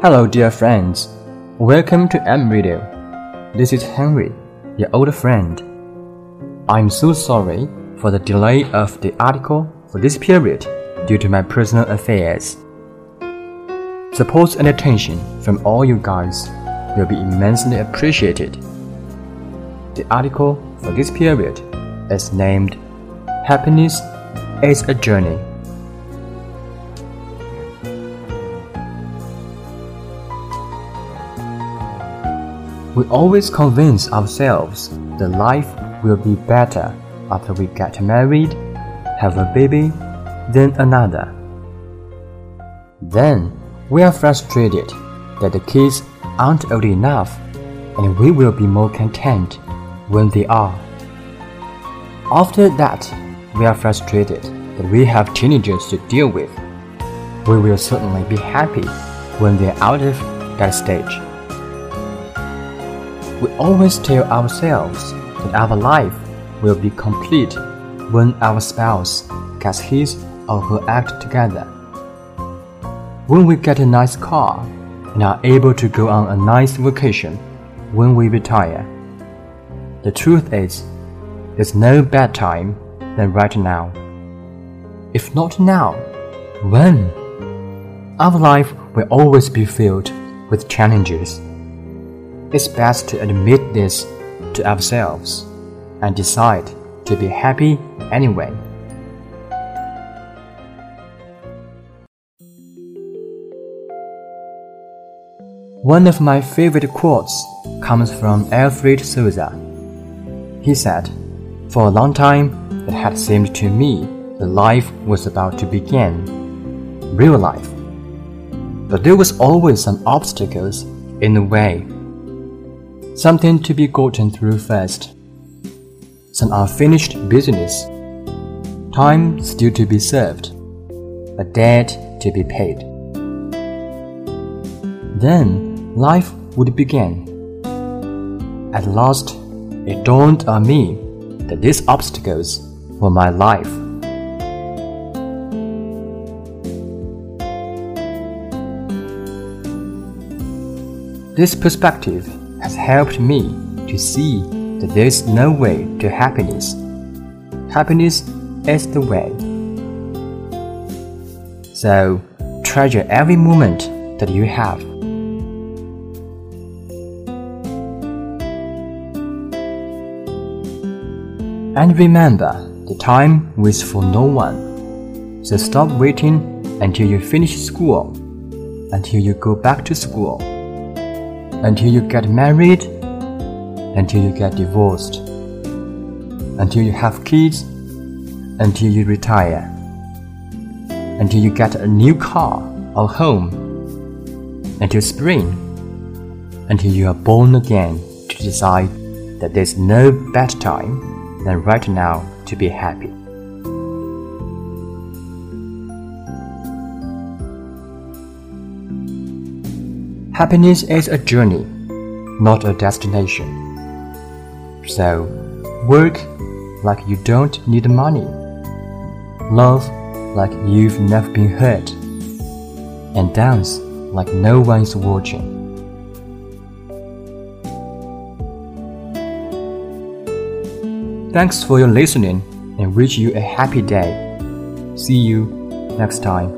Hello, dear friends. Welcome to M Radio. This is Henry, your old friend. I'm so sorry for the delay of the article for this period due to my personal affairs. Support and attention from all you guys will be immensely appreciated. The article for this period is named Happiness is a Journey. We always convince ourselves that life will be better after we get married, have a baby, then another. Then we are frustrated that the kids aren't old enough and we will be more content when they are. After that, we are frustrated that we have teenagers to deal with. We will certainly be happy when they're out of that stage. We always tell ourselves that our life will be complete when our spouse gets his or her act together. When we get a nice car and are able to go on a nice vacation when we retire. The truth is, there's no bad time than right now. If not now, when? Our life will always be filled with challenges. It's best to admit this to ourselves and decide to be happy anyway. One of my favorite quotes comes from Alfred Souza. He said, For a long time, it had seemed to me that life was about to begin, real life. But there was always some obstacles in the way something to be gotten through first, some unfinished business, time still to be served, a debt to be paid. Then life would begin. At last, it dawned on me that these obstacles were my life. This perspective has helped me to see that there is no way to happiness. Happiness is the way. So, treasure every moment that you have. And remember, the time waits for no one. So stop waiting until you finish school, until you go back to school until you get married, until you get divorced, until you have kids, until you retire, until you get a new car or home, until spring, until you are born again to decide that there's no better time than right now to be happy. Happiness is a journey, not a destination. So, work like you don't need money. Love like you've never been hurt. And dance like no one's watching. Thanks for your listening and wish you a happy day. See you next time.